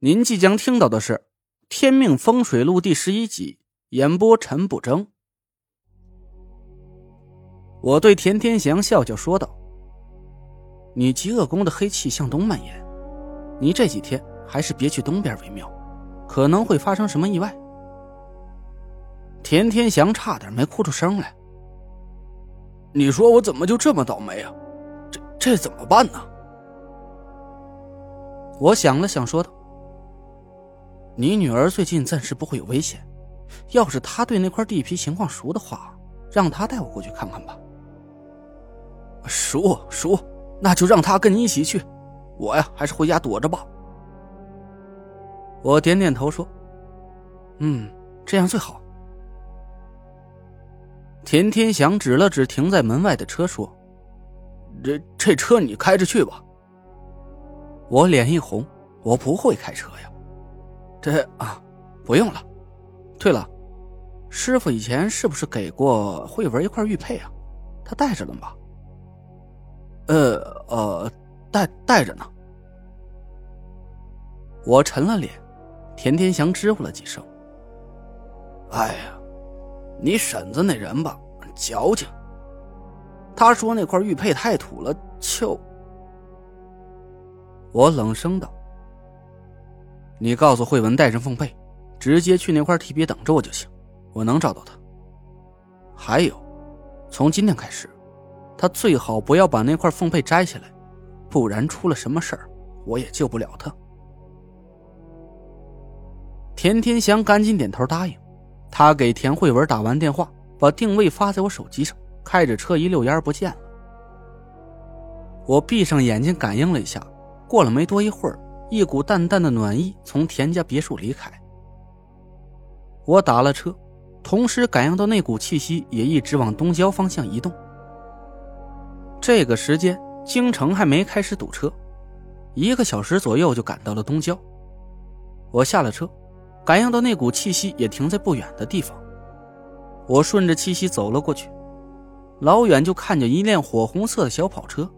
您即将听到的是《天命风水录》第十一集，演播陈不争。我对田天祥笑笑说道：“你极恶宫的黑气向东蔓延，你这几天还是别去东边为妙，可能会发生什么意外。”田天祥差点没哭出声来。你说我怎么就这么倒霉啊？这这怎么办呢？我想了想，说道。你女儿最近暂时不会有危险，要是她对那块地皮情况熟的话，让她带我过去看看吧。熟熟，那就让她跟你一起去，我呀还是回家躲着吧。我点点头说：“嗯，这样最好。”田天祥指了指停在门外的车，说：“这这车你开着去吧。”我脸一红，我不会开车呀。这啊，不用了。对了，师傅以前是不是给过慧文一块玉佩啊？他带着了吗？呃呃，带带着呢。我沉了脸，田天祥支吾了几声。哎呀，你婶子那人吧，矫情。他说那块玉佩太土了，就……我冷声道。你告诉慧文带上凤佩，直接去那块地皮等着我就行，我能找到他。还有，从今天开始，他最好不要把那块凤佩摘下来，不然出了什么事儿，我也救不了他。田天祥赶紧点头答应，他给田慧文打完电话，把定位发在我手机上，开着车一溜烟不见了。我闭上眼睛感应了一下，过了没多一会儿。一股淡淡的暖意从田家别墅离开，我打了车，同时感应到那股气息也一直往东郊方向移动。这个时间，京城还没开始堵车，一个小时左右就赶到了东郊。我下了车，感应到那股气息也停在不远的地方，我顺着气息走了过去，老远就看见一辆火红色的小跑车，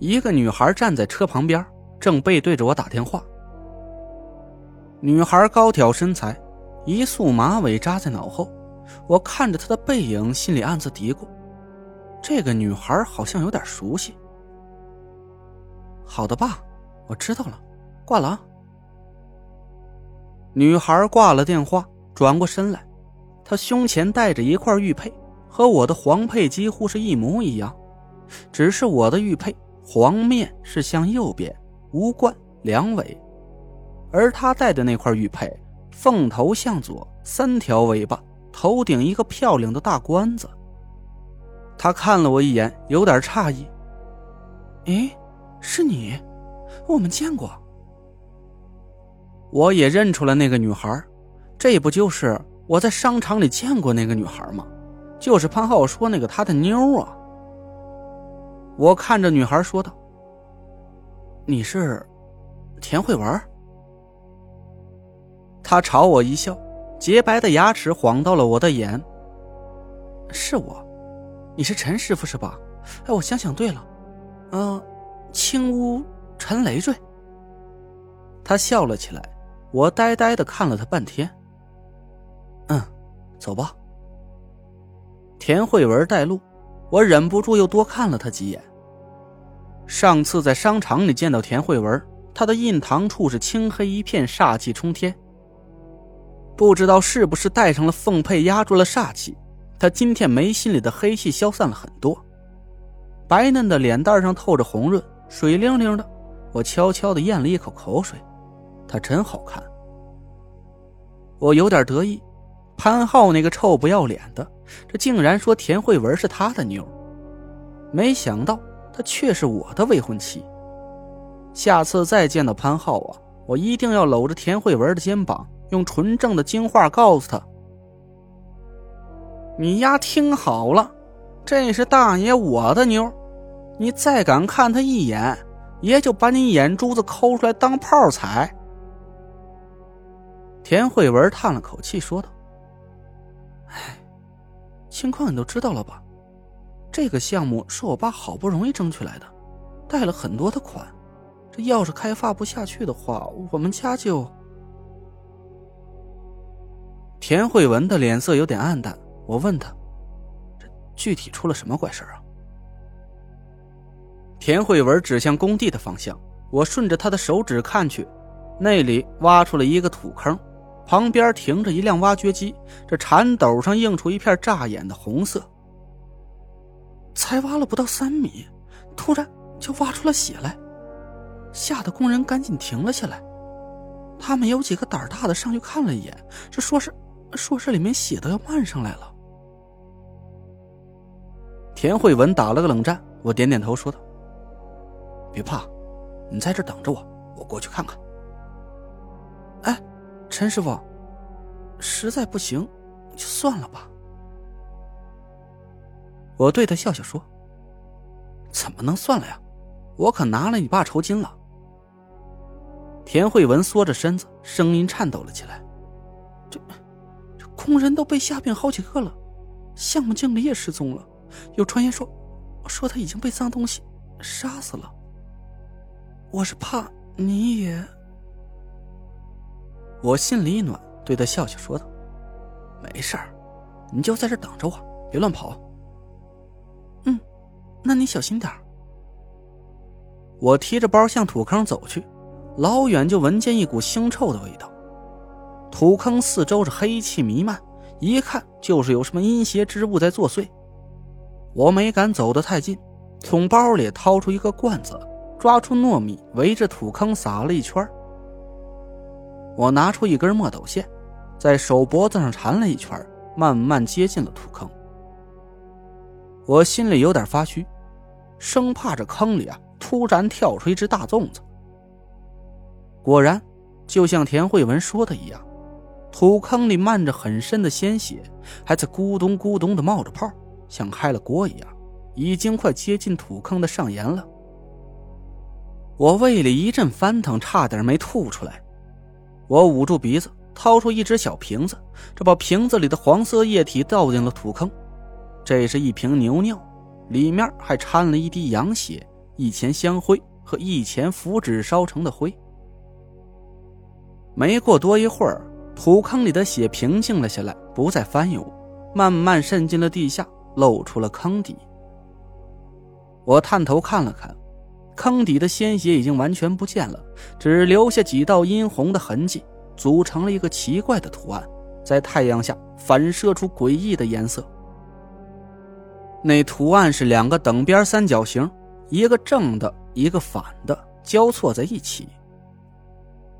一个女孩站在车旁边。正背对着我打电话。女孩高挑身材，一束马尾扎在脑后。我看着她的背影，心里暗自嘀咕：这个女孩好像有点熟悉。好的，爸，我知道了，挂了啊。女孩挂了电话，转过身来，她胸前戴着一块玉佩，和我的黄佩几乎是一模一样，只是我的玉佩黄面是向右边。无冠两尾，而他戴的那块玉佩，凤头向左，三条尾巴，头顶一个漂亮的大冠子。他看了我一眼，有点诧异：“哎，是你？我们见过。”我也认出了那个女孩，这不就是我在商场里见过那个女孩吗？就是潘浩说那个他的妞啊。我看着女孩说道。你是田慧文？他朝我一笑，洁白的牙齿晃到了我的眼。是我，你是陈师傅是吧？哎，我想想对了，嗯，青乌陈累赘。他笑了起来，我呆呆的看了他半天。嗯，走吧。田慧文带路，我忍不住又多看了他几眼。上次在商场里见到田慧文，她的印堂处是青黑一片，煞气冲天。不知道是不是带上了凤佩压住了煞气，她今天眉心里的黑气消散了很多，白嫩的脸蛋上透着红润，水灵灵的。我悄悄的咽了一口口水，她真好看。我有点得意，潘浩那个臭不要脸的，这竟然说田慧文是他的妞，没想到。她却是我的未婚妻。下次再见到潘浩啊，我一定要搂着田慧文的肩膀，用纯正的京话告诉他：“你丫听好了，这是大爷我的妞，你再敢看他一眼，爷就把你眼珠子抠出来当炮踩。”田慧文叹了口气说道：“哎，情况你都知道了吧？”这个项目是我爸好不容易争取来的，贷了很多的款，这要是开发不下去的话，我们家就……田慧文的脸色有点暗淡。我问他：“这具体出了什么怪事啊？”田慧文指向工地的方向，我顺着他的手指看去，那里挖出了一个土坑，旁边停着一辆挖掘机，这铲斗上映出一片扎眼的红色。才挖了不到三米，突然就挖出了血来，吓得工人赶紧停了下来。他们有几个胆大的上去看了一眼，这说是说是里面血都要漫上来了。田慧文打了个冷战，我点点头说道。别怕，你在这等着我，我过去看看。哎，陈师傅，实在不行就算了吧。我对他笑笑说：“怎么能算了呀？我可拿了你爸酬金了。”田慧文缩着身子，声音颤抖了起来：“这这工人都被吓病好几个了，项目经理也失踪了，有传言说说他已经被脏东西杀死了。”我是怕你也，我心里一暖，对他笑笑说道：“没事儿，你就在这等着我，别乱跑。”那你小心点我提着包向土坑走去，老远就闻见一股腥臭的味道。土坑四周是黑气弥漫，一看就是有什么阴邪之物在作祟。我没敢走得太近，从包里掏出一个罐子。抓出糯米，围着土坑撒了一圈。我拿出一根墨斗线，在手脖子上缠了一圈，慢慢接近了土坑。我心里有点发虚，生怕这坑里啊突然跳出一只大粽子。果然，就像田慧文说的一样，土坑里漫着很深的鲜血，还在咕咚咕咚的冒着泡，像开了锅一样，已经快接近土坑的上沿了。我胃里一阵翻腾，差点没吐出来。我捂住鼻子，掏出一只小瓶子，这把瓶子里的黄色液体倒进了土坑。这是一瓶牛尿，里面还掺了一滴羊血、一钱香灰和一钱符纸烧成的灰。没过多一会儿，土坑里的血平静了下来，不再翻涌，慢慢渗进了地下，露出了坑底。我探头看了看。坑底的鲜血已经完全不见了，只留下几道殷红的痕迹，组成了一个奇怪的图案，在太阳下反射出诡异的颜色。那图案是两个等边三角形，一个正的，一个反的，交错在一起。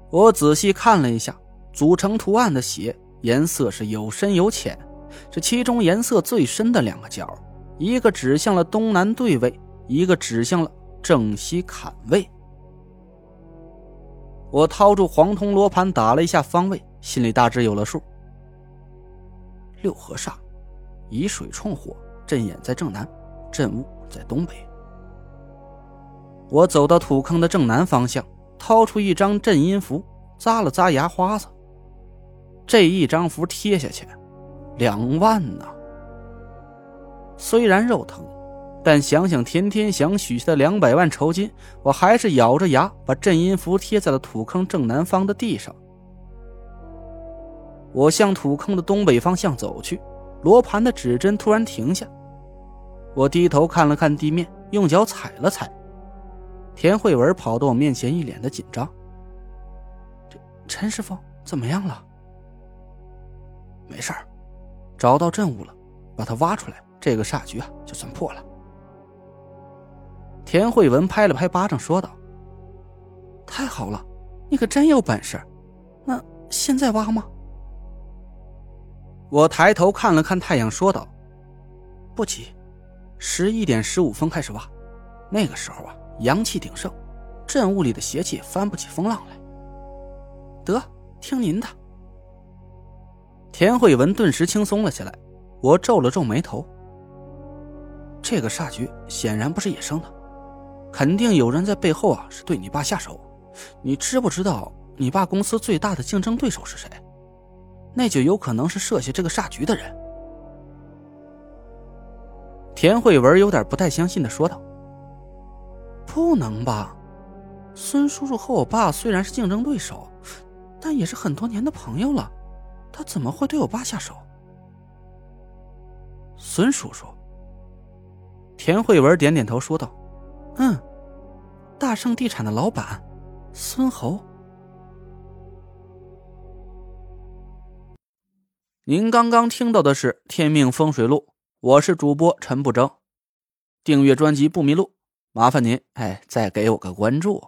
我仔细看了一下，组成图案的血颜色是有深有浅，这其中颜色最深的两个角，一个指向了东南对位，一个指向了。正西坎位，我掏出黄铜罗盘打了一下方位，心里大致有了数。六合煞，以水冲火，阵眼在正南，阵物在东北。我走到土坑的正南方向，掏出一张镇阴符，咂了咂牙花子。这一张符贴下去，两万呢。虽然肉疼。但想想田天祥许下的两百万酬金，我还是咬着牙把镇阴符贴在了土坑正南方的地上。我向土坑的东北方向走去，罗盘的指针突然停下。我低头看了看地面，用脚踩了踩。田慧文跑到我面前，一脸的紧张：“陈师傅怎么样了？”“没事找到证物了，把它挖出来，这个煞局啊就算破了。”田慧文拍了拍巴掌，说道：“太好了，你可真有本事。那现在挖吗？”我抬头看了看太阳，说道：“不急，十一点十五分开始挖。那个时候啊，阳气鼎盛，镇物里的邪气翻不起风浪来。”得，听您的。田慧文顿时轻松了起来。我皱了皱眉头：“这个煞局显然不是野生的。”肯定有人在背后啊，是对你爸下手。你知不知道你爸公司最大的竞争对手是谁？那就有可能是设下这个煞局的人。田慧文有点不太相信的说道：“不能吧？孙叔叔和我爸虽然是竞争对手，但也是很多年的朋友了，他怎么会对我爸下手？孙叔叔，田慧文点点头说道：“嗯，大盛地产的老板，孙侯。”您刚刚听到的是《天命风水录》，我是主播陈不争。订阅专辑不迷路，麻烦您哎，再给我个关注。